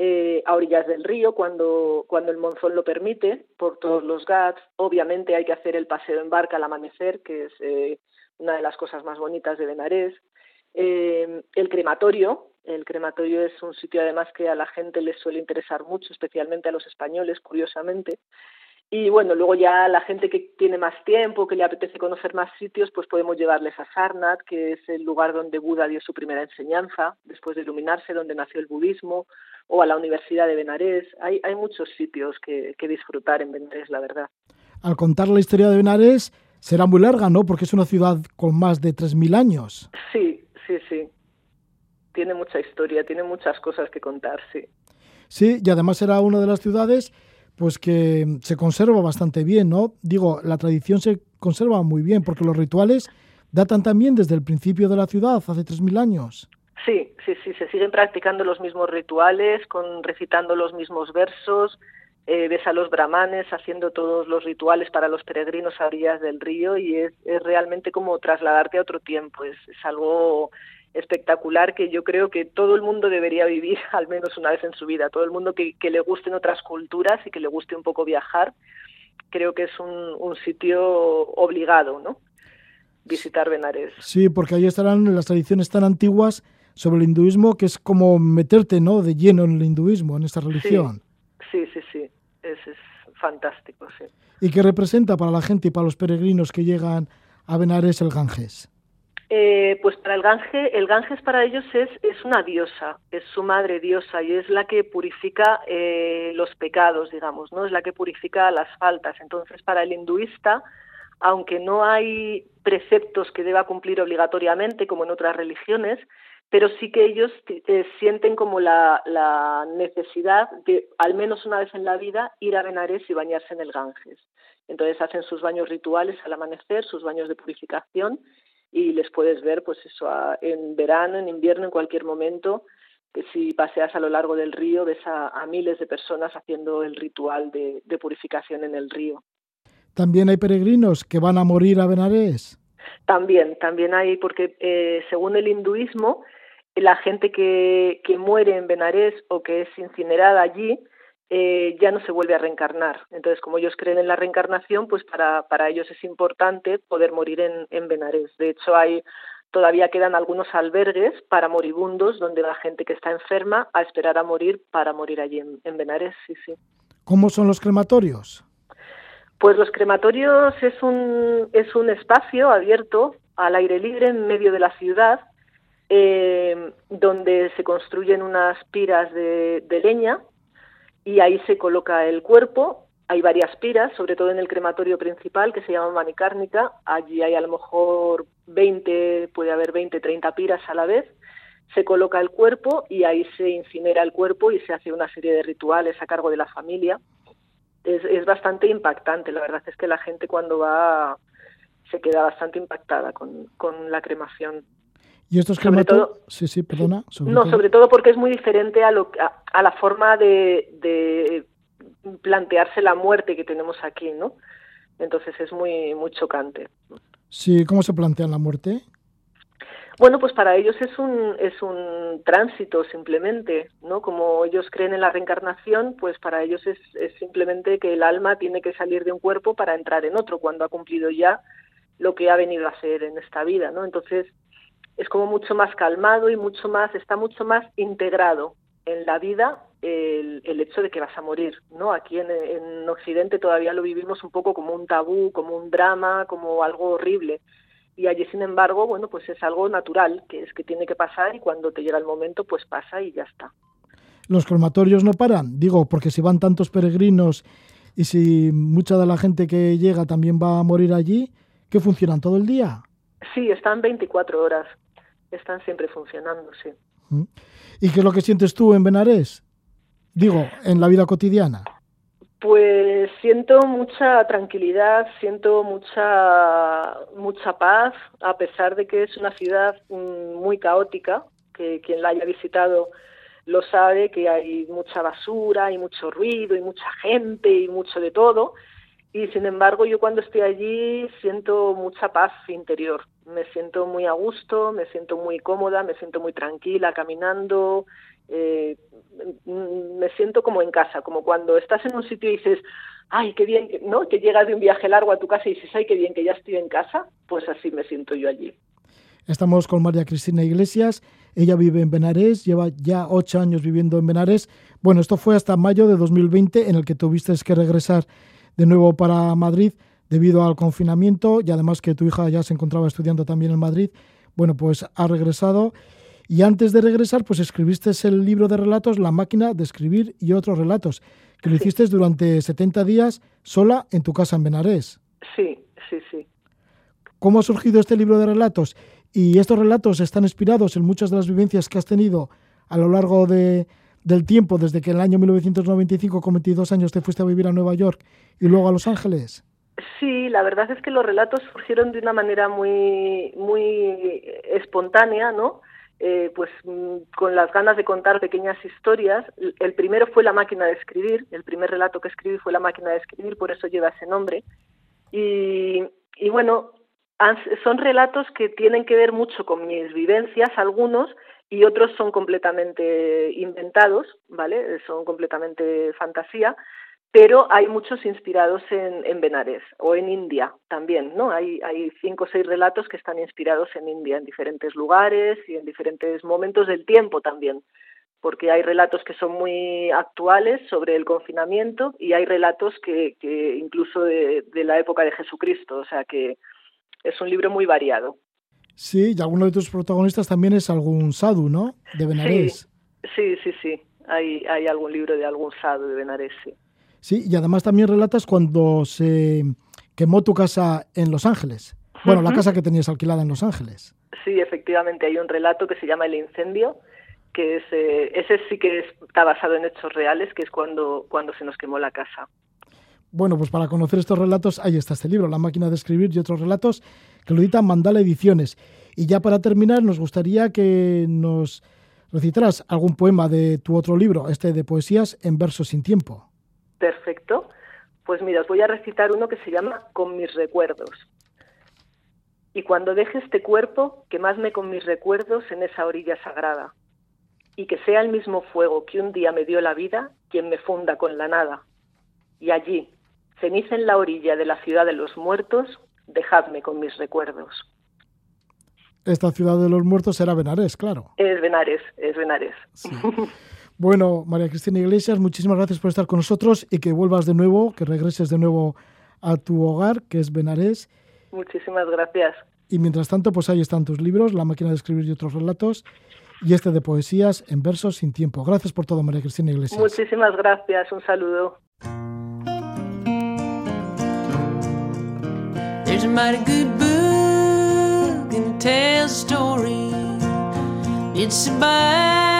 eh, a orillas del río cuando, cuando el monzón lo permite, por todos los GATS. Obviamente hay que hacer el paseo en barca al amanecer, que es eh, una de las cosas más bonitas de Benarés. Eh, el crematorio, el crematorio es un sitio además que a la gente les suele interesar mucho, especialmente a los españoles, curiosamente. Y bueno, luego ya la gente que tiene más tiempo, que le apetece conocer más sitios, pues podemos llevarles a Sarnath, que es el lugar donde Buda dio su primera enseñanza, después de iluminarse, donde nació el budismo, o a la Universidad de Benarés. Hay, hay muchos sitios que, que disfrutar en Benarés, la verdad. Al contar la historia de Benarés, será muy larga, ¿no? Porque es una ciudad con más de 3.000 años. Sí, sí, sí tiene mucha historia, tiene muchas cosas que contar, sí. Sí, y además era una de las ciudades pues que se conserva bastante bien, ¿no? Digo, la tradición se conserva muy bien porque los rituales datan también desde el principio de la ciudad, hace 3.000 años. Sí, sí, sí, se siguen practicando los mismos rituales, con recitando los mismos versos, eh, ves a los brahmanes haciendo todos los rituales para los peregrinos a orillas del río y es, realmente como trasladarte a otro tiempo, es, es algo espectacular que yo creo que todo el mundo debería vivir *laughs* al menos una vez en su vida. Todo el mundo que, le gusten otras culturas y que le guste un poco viajar, creo que es un, sitio obligado, ¿no? Visitar Benares. Sí, porque ahí estarán las tradiciones tan antiguas sobre el hinduismo que es como meterte, ¿no? De lleno en el hinduismo, en esta religión. Sí, sí, sí. Es, es fantástico, sí. ¿Y qué representa para la gente y para los peregrinos que llegan a Benares el Ganges? Eh, pues para el Ganges, el Ganges para ellos es, es una diosa, es su madre diosa y es la que purifica eh, los pecados, digamos, ¿no? Es la que purifica las faltas. Entonces, para el hinduista, aunque no hay preceptos que deba cumplir obligatoriamente, como en otras religiones, pero sí que ellos eh, sienten como la, la, necesidad de, al menos una vez en la vida, ir a Benares y bañarse en el Ganges. Entonces hacen sus baños rituales al amanecer, sus baños de purificación, y les puedes ver pues eso en verano, en invierno, en cualquier momento que si paseas a lo largo del río ves a, miles de personas haciendo el ritual de, purificación en el río. ¿También hay peregrinos que van a morir a Benarés? También, también hay, porque eh, según el hinduismo, la gente que, que muere en Benarés o que es incinerada allí, eh, ya no se vuelve a reencarnar. Entonces, como ellos creen en la reencarnación, pues para, para ellos es importante poder morir en, en Benarés. De hecho, hay todavía quedan algunos albergues para moribundos donde la gente que está enferma a esperar a morir para morir allí en, en Benarés. Sí, sí. ¿Cómo son los crematorios? Pues los crematorios es un, es un espacio abierto al aire libre en medio de la ciudad, eh, donde se construyen unas piras de, de leña y ahí se coloca el cuerpo. Hay varias piras, sobre todo en el crematorio principal que se llama Manicárnica. Allí hay a lo mejor 20, puede haber 20, 30 piras a la vez. Se coloca el cuerpo y ahí se incinera el cuerpo y se hace una serie de rituales a cargo de la familia. Es, es bastante impactante, la verdad es que la gente cuando va se queda bastante impactada con, con la cremación. ¿Y estos crematorios? Sí, sí, perdona. no, sobre todo porque es muy diferente a, lo, a, la forma de, plantearse la muerte que tenemos aquí, ¿no? Entonces es muy, muy chocante. Sí, ¿cómo se plantea la muerte? Bueno, pues para ellos es un, es un tránsito simplemente, ¿no? Como ellos creen en la reencarnación, pues para ellos es, es simplemente que el alma tiene que salir de un cuerpo para entrar en otro cuando ha cumplido ya lo que ha venido a hacer en esta vida, ¿no? Entonces, es como mucho más calmado y mucho más, está mucho más integrado en la vida el, el hecho de que vas a morir, ¿no? Aquí en, en, Occidente todavía lo vivimos un poco como un tabú, como un drama, como algo horrible. Y allí, sin embargo, bueno, pues es algo natural, que es que tiene que pasar y cuando te llega el momento, pues pasa y ya está. Los crematorios no paran, digo, porque si van tantos peregrinos y si mucha de la gente que llega también va a morir allí, ¿qué funcionan todo el día? Sí, están 24 horas están siempre funcionando, sí. ¿Y qué es lo que sientes tú en Benarés? Digo, en la vida cotidiana. Pues siento mucha tranquilidad, siento mucha mucha paz, a pesar de que es una ciudad mm, muy caótica, que quien la haya visitado lo sabe que hay mucha basura y mucho ruido y mucha gente y mucho de todo. Y sin embargo, yo cuando estoy allí siento mucha paz interior. Me siento muy a gusto, me siento muy cómoda, me siento muy tranquila caminando. Eh, me siento como en casa, como cuando estás en un sitio y dices, ay, qué bien, ¿no? Que llegas de un viaje largo a tu casa y dices, ay, qué bien, que ya estoy en casa. Pues así me siento yo allí. Estamos con María Cristina Iglesias. Ella vive en Benarés, lleva ya ocho años viviendo en Benarés. Bueno, esto fue hasta mayo de 2020 en el que tuviste que regresar de nuevo para Madrid debido al confinamiento y además que tu hija ya se encontraba estudiando también en Madrid. Bueno, pues ha regresado y antes de regresar pues escribiste el libro de relatos La máquina de escribir y otros relatos, que lo hiciste durante 70 días sola en tu casa en Benarés. Sí, sí, sí. ¿Cómo ha surgido este libro de relatos? Y estos relatos están inspirados en muchas de las vivencias que has tenido a lo largo de, del tiempo, desde que en el año 1995, con 22 años, te fuiste a vivir a Nueva York y luego a Los Ángeles. Sí, la verdad es que los relatos surgieron de una manera muy, muy espontánea, ¿no? Eh, pues mm, con las ganas de contar pequeñas historias. El primero fue La máquina de escribir, el primer relato que escribí fue La máquina de escribir, por eso lleva ese nombre. Y, y bueno, son relatos que tienen que ver mucho con mis vivencias, algunos, y otros son completamente inventados, ¿vale? Son completamente fantasía, pero hay muchos inspirados en, en Benares o en India también, ¿no? Hay, hay cinco o seis relatos que están inspirados en India, en diferentes lugares y en diferentes momentos del tiempo también, porque hay relatos que son muy actuales sobre el confinamiento y hay relatos que, que incluso de, de la época de Jesucristo, o sea que es un libro muy variado. Sí, y alguno de tus protagonistas también es algún sadhu, ¿no? De Benarés. Sí, sí, sí. Hay, hay algún libro de algún sadhu de Benarés, sí. Sí, y además también relatas cuando se quemó tu casa en Los Ángeles. Bueno, la casa que tenías alquilada en Los Ángeles. Sí, efectivamente, hay un relato que se llama El incendio, que es, eh, ese sí que está basado en hechos reales, que es cuando, cuando se nos quemó la casa. Bueno, pues para conocer estos relatos, ahí está este libro, La máquina de escribir y otros relatos, que lo editan Mandala Ediciones. Y ya para terminar, nos gustaría que nos recitaras algún poema de tu otro libro, este de poesías en versos sin tiempo. Perfecto. Pues mira, os voy a recitar uno que se llama Con mis recuerdos. Y cuando deje este cuerpo, quemadme con mis recuerdos en esa orilla sagrada. Y que sea el mismo fuego que un día me dio la vida quien me funda con la nada. Y allí, ceniza en la orilla de la ciudad de los muertos, dejadme con mis recuerdos. Esta ciudad de los muertos será Benares, claro. Es Benares, es Benares. *laughs* Bueno, María Cristina Iglesias, muchísimas gracias por estar con nosotros y que vuelvas de nuevo, que regreses de nuevo a tu hogar, que es Benares. Muchísimas gracias. Y mientras tanto, pues ahí están tus libros, La máquina de escribir y otros relatos, y este de poesías en versos sin tiempo. Gracias por todo, María Cristina Iglesias. Muchísimas gracias, un saludo. There's a mighty good book and tells a story. It's a Bible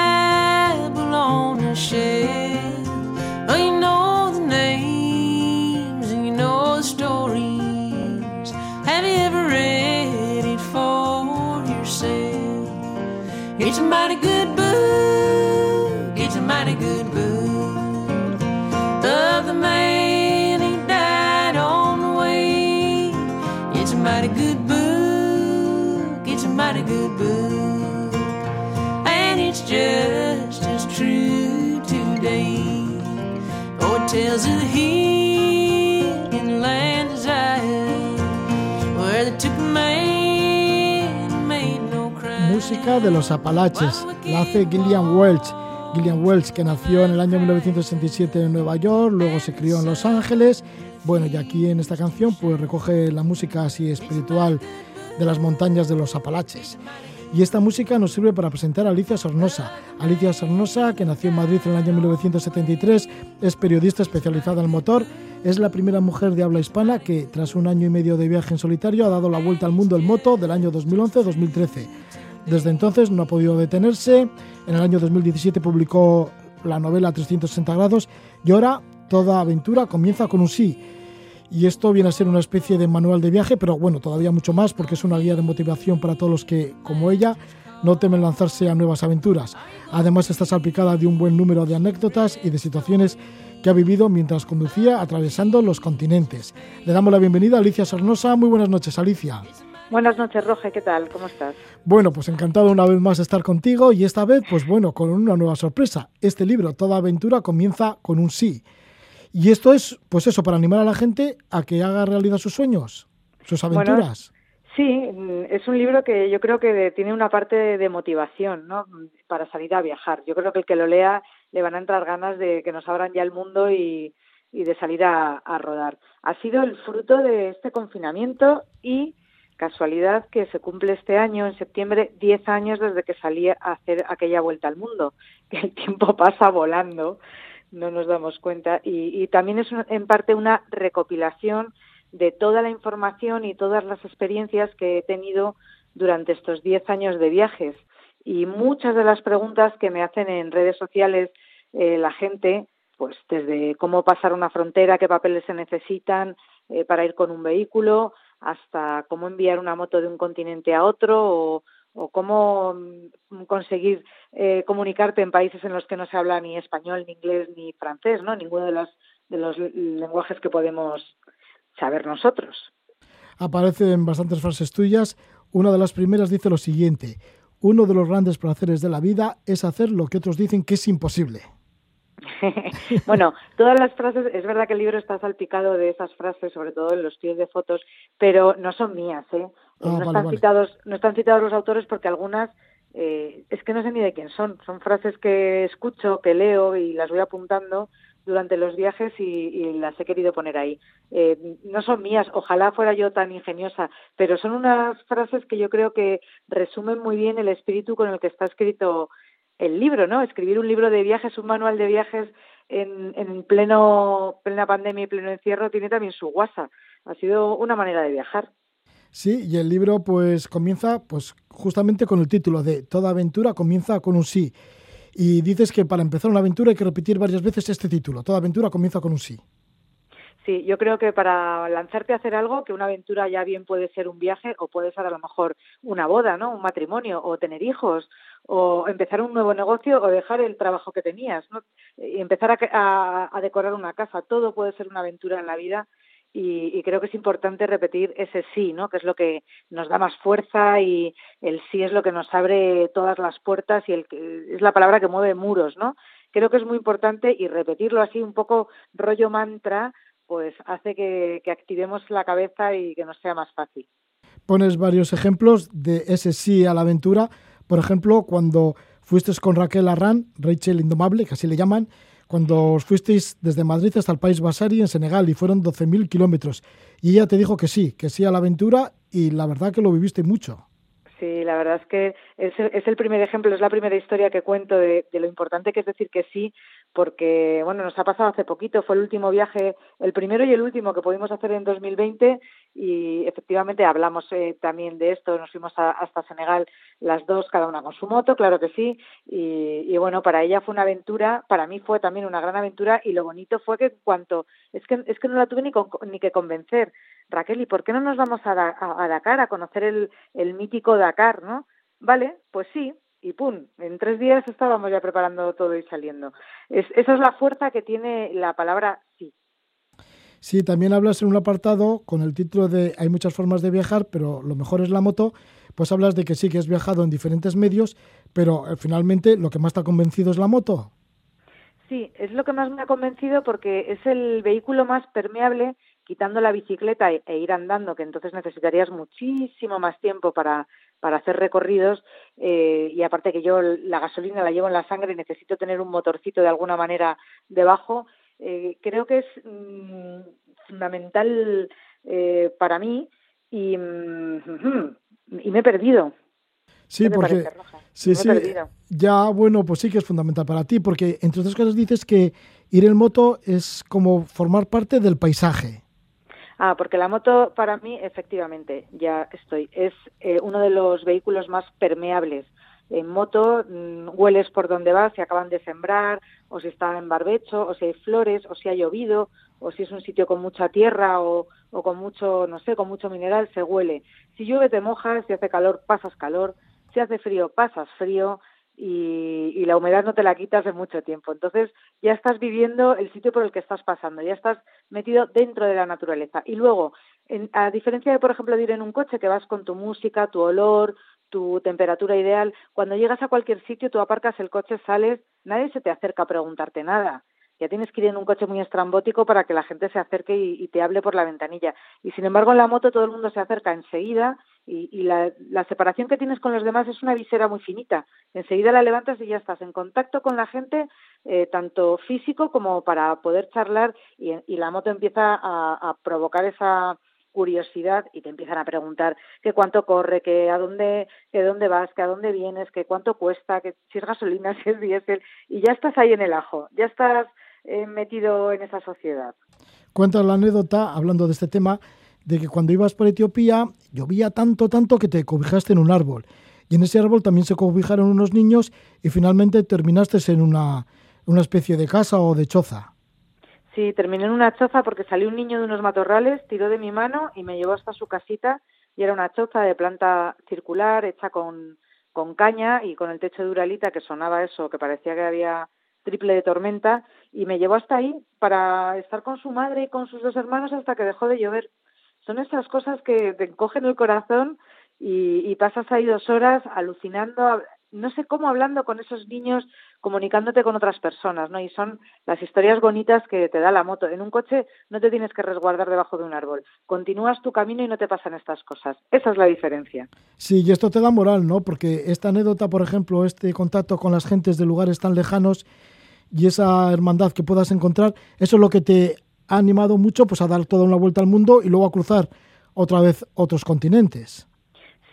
on. Oh, you know the names and you know the stories. Have you ever read it for yourself? It's a mighty good book. It's a mighty good book of the man who died on the way. It's a mighty good book. It's a mighty good book. And it's just Oh, land where they took man made no crime. Música de los Apalaches, la hace Gillian Welch. Gillian Welch, que nació en el año 1967 en Nueva York, luego se crió en Los Ángeles. Bueno, y aquí en esta canción pues recoge la música así espiritual de las montañas de los Apalaches. Y esta música nos sirve para presentar a Alicia Sornosa. Alicia Sornosa, que nació en Madrid en el año 1973, es periodista especializada en motor, es la primera mujer de habla hispana que, tras un año y medio de viaje en solitario, ha dado la vuelta al mundo en moto del año 2011-2013. Desde entonces no ha podido detenerse. En el año 2017 publicó la novela 360 grados y ahora toda aventura comienza con un sí. Y esto viene a ser una especie de manual de viaje, pero bueno, todavía mucho más porque es una guía de motivación para todos los que, como ella, no temen lanzarse a nuevas aventuras. Además está salpicada de un buen número de anécdotas y de situaciones que ha vivido mientras conducía atravesando los continentes. Le damos la bienvenida a Alicia Sornosa. Muy buenas noches, Alicia. Buenas noches, Roge, ¿qué tal? ¿Cómo estás? Bueno, pues encantado una vez más de estar contigo y esta vez, pues bueno, con una nueva sorpresa. Este libro, Toda aventura, comienza con un sí. Y esto es, pues eso, para animar a la gente a que haga realidad sus sueños, sus aventuras. sí, es un libro que yo creo que tiene una parte de motivación, ¿no? Para salir a viajar. Yo creo que el que lo lea le van a entrar ganas de que nos abran ya el mundo y, de salir a rodar. Ha sido el fruto de este confinamiento y Casualidad que se cumple este año, en septiembre, 10 años desde que salí a hacer aquella vuelta al mundo, que el tiempo *laughs* pasa volando, no nos damos cuenta. Y, también es en parte una recopilación de toda la información y todas las experiencias que he tenido durante estos 10 años de viajes. Y muchas de las preguntas que me hacen en redes sociales eh, la gente, pues desde cómo pasar una frontera, qué papeles se necesitan eh, para ir con un vehículo, hasta cómo enviar una moto de un continente a otro o, cómo mm, conseguir eh, comunicarte en países en los que no se habla ni español, ni inglés, ni francés, ¿no? Ninguno de los, de los lenguajes que podemos saber nosotros. Aparecen bastantes frases tuyas. Una de las primeras dice lo siguiente: Uno de los grandes placeres de la vida es hacer lo que otros dicen que es imposible. *laughs* bueno, todas las frases, es verdad que el libro está salpicado de esas frases, sobre todo en los pies de fotos, pero no son mías, ¿eh? Ah, no, están Citados, no están citados los autores porque algunas eh, es que no sé ni de quién son. Son frases que escucho, que leo y las voy apuntando durante los viajes y, las he querido poner ahí. Eh, no son mías, ojalá fuera yo tan ingeniosa, pero son unas frases que yo creo que resumen muy bien el espíritu con el que está escrito el libro, ¿no? Escribir un libro de viajes, un manual de viajes en, en pleno plena pandemia y pleno encierro tiene también su guasa. Ha sido una manera de viajar. Sí, y el libro pues comienza pues justamente con el título de Toda aventura comienza con un sí. Y dices que para empezar una aventura hay que repetir varias veces este título. Toda aventura comienza con un sí. Sí, yo creo que para lanzarte a hacer algo, que una aventura ya bien puede ser un viaje o puede ser a lo mejor una boda, ¿no? Un matrimonio o tener hijos o empezar un nuevo negocio o dejar el trabajo que tenías, ¿no? Y empezar a, decorar una casa, todo puede ser una aventura en la vida y, creo que es importante repetir ese sí, ¿no? Que es lo que nos da más fuerza y el sí es lo que nos abre todas las puertas y el es la palabra que mueve muros, ¿no? Creo que es muy importante y repetirlo así un poco rollo mantra pues hace que, activemos la cabeza y que nos sea más fácil. Pones varios ejemplos de ese sí a la aventura. Por ejemplo, cuando fuiste con Raquel Arran, Rachel Indomable, que así le llaman, cuando os fuisteis desde Madrid hasta el país Basari en Senegal y fueron 12.000 kilómetros. Y ella te dijo que sí, que sí a la aventura y la verdad que lo viviste mucho. Sí, la verdad es que es, el primer ejemplo, es la primera historia que cuento de, de, lo importante que es decir que sí porque bueno, nos ha pasado hace poquito, fue el último viaje, el primero y el último que pudimos hacer en 2020 y efectivamente hablamos eh, también de esto, nos fuimos hasta Senegal las dos, cada una con su moto, claro que sí, y, bueno, para ella fue una aventura, para mí fue también una gran aventura y lo bonito fue que cuanto, es que, es que no la tuve ni, ni que convencer, Raquel, ¿y por qué no nos vamos a, a Dakar a conocer el, el mítico Dakar, no? Vale, pues sí, y ¡pum! En tres días estábamos ya preparando todo y saliendo. esa es la fuerza que tiene la palabra sí. Sí, también hablas en un apartado con el título de Hay muchas formas de viajar, pero lo mejor es la moto. Pues hablas de que sí, que has viajado en diferentes medios, pero eh, finalmente lo que más te ha convencido es la moto. Sí, es lo que más me ha convencido porque es el vehículo más permeable, quitando la bicicleta e, e ir andando, que entonces necesitarías muchísimo más tiempo para, para hacer recorridos eh, y aparte que yo la gasolina la llevo en la sangre y necesito tener un motorcito de alguna manera debajo, eh, creo que es mm, fundamental eh, para mí y, mm, y me he perdido. Sí, porque sí, sí, ya bueno, pues sí que es fundamental para ti, porque entre otras cosas dices que ir en moto es como formar parte del paisaje. Ah, porque la moto para mí, efectivamente, ya estoy, es eh, uno de los vehículos más permeables. En moto mm, hueles por donde vas, si acaban de sembrar, o si está en barbecho, o si hay flores, o si ha llovido, o si es un sitio con mucha tierra o, o con mucho, no sé, con mucho mineral, se huele. Si llueve te mojas, si hace calor pasas calor. si hace frío, pasas frío y, y la humedad no te la quitas de mucho tiempo. Entonces ya estás viviendo el sitio por el que estás pasando, ya estás metido dentro de la naturaleza. Y luego, en- a diferencia de, por ejemplo, de ir en un coche que vas con tu música, tu olor, tu temperatura ideal, cuando llegas a cualquier sitio, tú aparcas el coche, sales, nadie se te acerca a preguntarte nada. Ya tienes que ir en un coche muy estrambótico para que la gente se acerque y te hable por la ventanilla. Y sin embargo, en la moto todo el mundo se acerca enseguida y, y la, la separación que tienes con los demás es una visera muy finita. Enseguida la levantas y ya estás en contacto con la gente, eh, tanto físico como para poder charlar y, y la moto empieza a, provocar esa curiosidad y te empiezan a preguntar que cuánto corre, que a dónde, que dónde vas, que a dónde vienes, que cuánto cuesta, que si es gasolina, *laughs* si es diésel, y ya estás ahí en el ajo, ya estás eh, metido en esa sociedad. Cuentas la anécdota, hablando de este tema, de que cuando ibas por Etiopía llovía tanto, tanto que te cobijaste en un árbol. Y en ese árbol también se cobijaron unos niños y finalmente terminaste en una, una especie de casa o de choza. Sí, terminé en una choza porque salió un niño de unos matorrales, tiró de mi mano y me llevó hasta su casita y era una choza de planta circular hecha con, con caña y con el techo de uralita que sonaba eso, que parecía que había triple de tormenta y me llevó hasta ahí para estar con su madre y con sus dos hermanos hasta que dejó de llover. Son esas cosas que te encogen el corazón y, pasas ahí dos horas alucinando, no sé cómo hablando con esos niños, comunicándote con otras personas, ¿no? Y son las historias bonitas que te da la moto. En un coche no te tienes que resguardar debajo de un árbol. Continúas tu camino y no te pasan estas cosas. Esa es la diferencia. Sí, y esto te da moral, ¿no? Porque esta anécdota, por ejemplo, este contacto con las gentes de lugares tan lejanos y esa hermandad que puedas encontrar, eso es lo que te ha animado mucho pues a dar toda una vuelta al mundo y luego a cruzar otra vez otros continentes.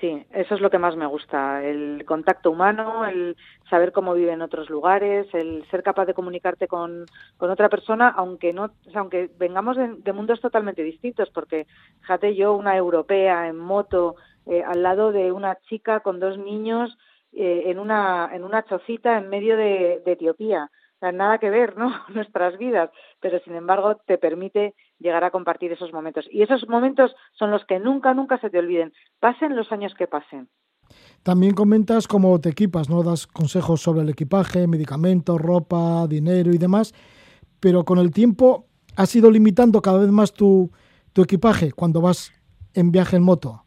Sí, eso es lo que más me gusta, el contacto humano, el saber cómo vive en otros lugares, el ser capaz de comunicarte con, otra persona, aunque no, o sea, aunque vengamos de, de, mundos totalmente distintos, porque fíjate yo, una europea en moto, eh, al lado de una chica con dos niños eh, en una en una chocita en medio de, de Etiopía. Sea, nada que ver, ¿no? *laughs* Nuestras vidas, pero sin embargo te permite llegar a compartir esos momentos. Y esos momentos son los que nunca, nunca se te olviden, pasen los años que pasen. También comentas cómo te equipas, ¿no? Das consejos sobre el equipaje, medicamentos, ropa, dinero y demás, pero con el tiempo has ido limitando cada vez más tu, tu equipaje cuando vas en viaje en moto.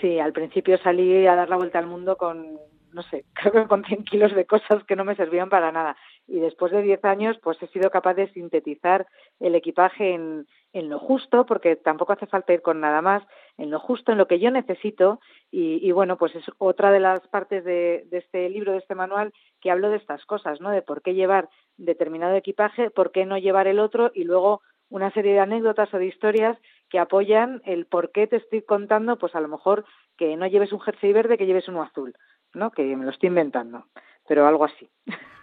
Sí, al principio salí a dar la vuelta al mundo con, no sé, *laughs* creo que con 100 kilos de cosas que no me servían para nada. Y después de 10 años, pues he sido capaz de sintetizar el equipaje en, en lo justo, porque tampoco hace falta ir con nada más, en lo justo, en lo que yo necesito. Y, y bueno, pues es otra de las partes de, de este libro, de este manual, que hablo de estas cosas, ¿no? De por qué llevar determinado equipaje, por qué no llevar el otro y luego una serie de anécdotas o de historias que apoyan el por qué te estoy contando, pues a lo mejor que no lleves un jersey verde, que lleves uno azul, ¿no? Que me lo estoy inventando, pero algo así.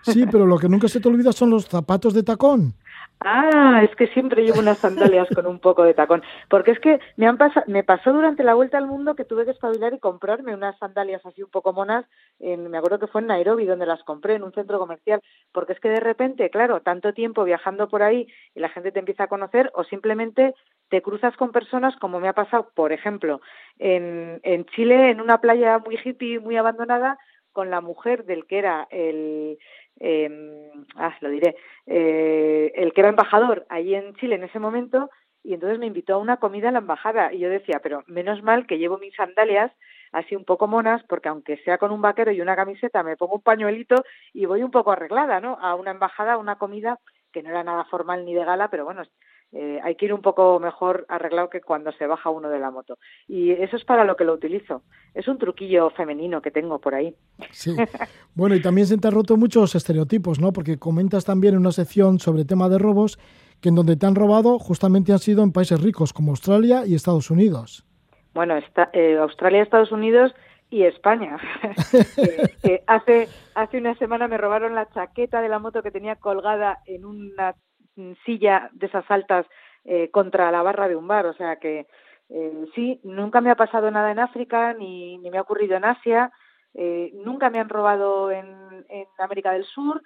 Sí, pero lo que nunca se te olvida son los zapatos de tacón. Ah, es que siempre llevo unas sandalias con un poco de tacón, porque es que me han pasado, me pasó durante la vuelta al mundo que tuve que espabilar y comprarme unas sandalias así un poco monas, en, me acuerdo que fue en Nairobi donde las compré en un centro comercial, porque es que de repente, claro, tanto tiempo viajando por ahí y la gente te empieza a conocer o simplemente te cruzas con personas como me ha pasado, por ejemplo, en, en Chile, en una playa muy hippie, muy abandonada, con la mujer del que era el, eh, ah, lo diré, eh, el que era embajador allí en Chile en ese momento, y entonces me invitó a una comida en la embajada. Y yo decía, pero menos mal que llevo mis sandalias así un poco monas, porque aunque sea con un vaquero y una camiseta, me pongo un pañuelito y voy un poco arreglada, ¿no? A una embajada, a una comida que no era nada formal ni de gala, pero bueno, eh, hay que ir un poco mejor arreglado que cuando se baja uno de la moto. Y eso es para lo que lo utilizo. Es un truquillo femenino que tengo por ahí. Sí. *laughs* Bueno, y también se te han roto muchos estereotipos, ¿no? Porque comentas también en una sección sobre tema de robos que en donde te han robado justamente han sido en países ricos como Australia y Estados Unidos. Bueno, está, eh, Australia, Estados Unidos y España. *laughs* eh, eh, hace, hace una semana me robaron la chaqueta de la moto que tenía colgada en una silla de esas altas eh, contra la barra de un bar. O sea que eh, sí, nunca me ha pasado nada en África ni, ni me ha ocurrido en Asia. Eh, nunca me han robado en, en América del Sur,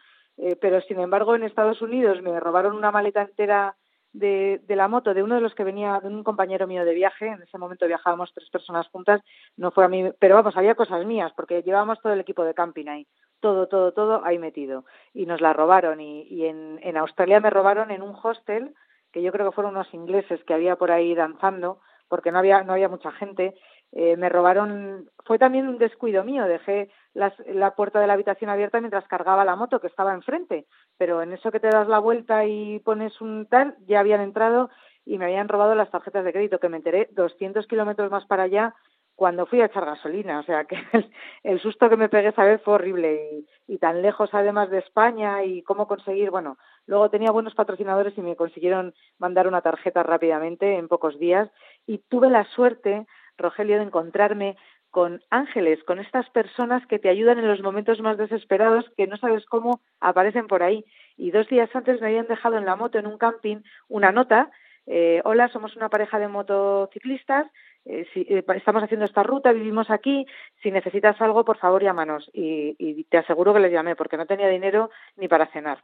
pero sin embargo en Estados Unidos me robaron una maleta entera de, de, la moto de uno de los que venía, de un compañero mío de viaje, en ese momento viajábamos tres personas juntas, no fue a mí, pero vamos, había cosas mías, porque llevábamos todo el equipo de camping ahí, todo, todo, todo ahí metido, y nos la robaron, y, y en, en Australia me robaron en un hostel, que yo creo que fueron unos ingleses que había por ahí danzando, porque no había, no había mucha gente, eh, me robaron, fue también un descuido mío, dejé las, la puerta de la habitación abierta mientras cargaba la moto que estaba enfrente, pero en eso que te das la vuelta y pones un tal, ya habían entrado y me habían robado las tarjetas de crédito, que me enteré 200 kilómetros más para allá cuando fui a echar gasolina, o sea que *laughs* el, susto que me pegué esa vez fue horrible y, y, tan lejos además de España y cómo conseguir, bueno, luego tenía buenos patrocinadores y me consiguieron mandar una tarjeta rápidamente en pocos días y tuve la suerte Rogelio, de encontrarme con ángeles, con estas personas que te ayudan en los momentos más desesperados, que no sabes cómo aparecen por ahí. Y dos días antes me habían dejado en la moto, en un camping, una nota. Eh, Hola, somos una pareja de motociclistas. Eh, si, eh, estamos haciendo esta ruta, vivimos aquí. Si necesitas algo, por favor, llámanos. Y, y te aseguro que les llamé, porque no tenía dinero ni para cenar.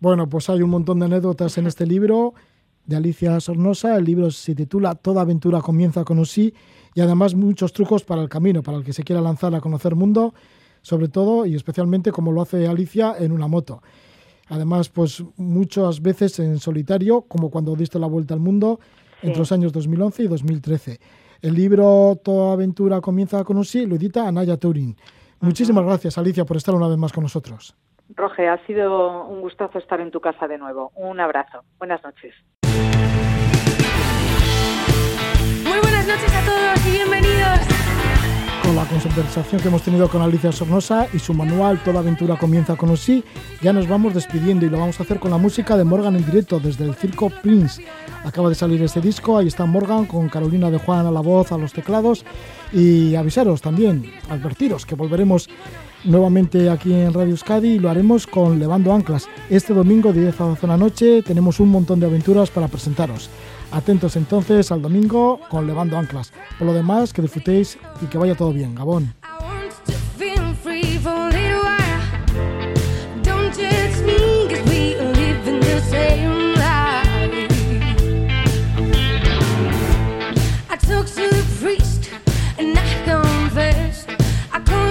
Bueno, pues hay un montón de anécdotas en este libro de Alicia Sornosa. El libro se titula Toda aventura comienza con un sí y además muchos trucos para el camino, para el que se quiera lanzar a conocer mundo, sobre todo y especialmente como lo hace Alicia en una moto. Además, pues muchas veces en solitario, como cuando diste la vuelta al mundo sí. entre los años 2011 y 2013. El libro Toda aventura comienza con un sí lo edita Anaya Turing. Uh -huh. Muchísimas gracias, Alicia, por estar una vez más con nosotros. Roge, ha sido un gustazo estar en tu casa de nuevo. Un abrazo. Buenas noches. Muy buenas noches a todos y bienvenidos. Con la conversación que hemos tenido con Alicia Sornosa y su manual Toda aventura comienza con un sí, ya nos vamos despidiendo y lo vamos a hacer con la música de Morgan en directo desde el Circo Prince. Acaba de salir este disco, ahí está Morgan con Carolina de Juan a la voz, a los teclados y avisaros también, advertiros que volveremos nuevamente aquí en Radio Euskadi y lo haremos con Levando Anclas. Este domingo de 10 a 12 de la noche tenemos un montón de aventuras para presentaros. Atentos entonces al domingo con Levando Anclas. Por lo demás, que disfrutéis y que vaya todo bien. Gabón.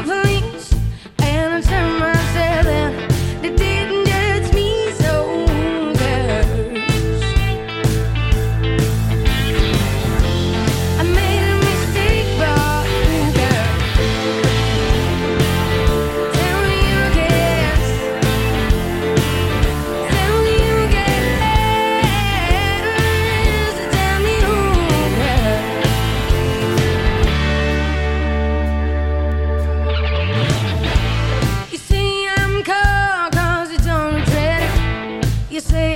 to say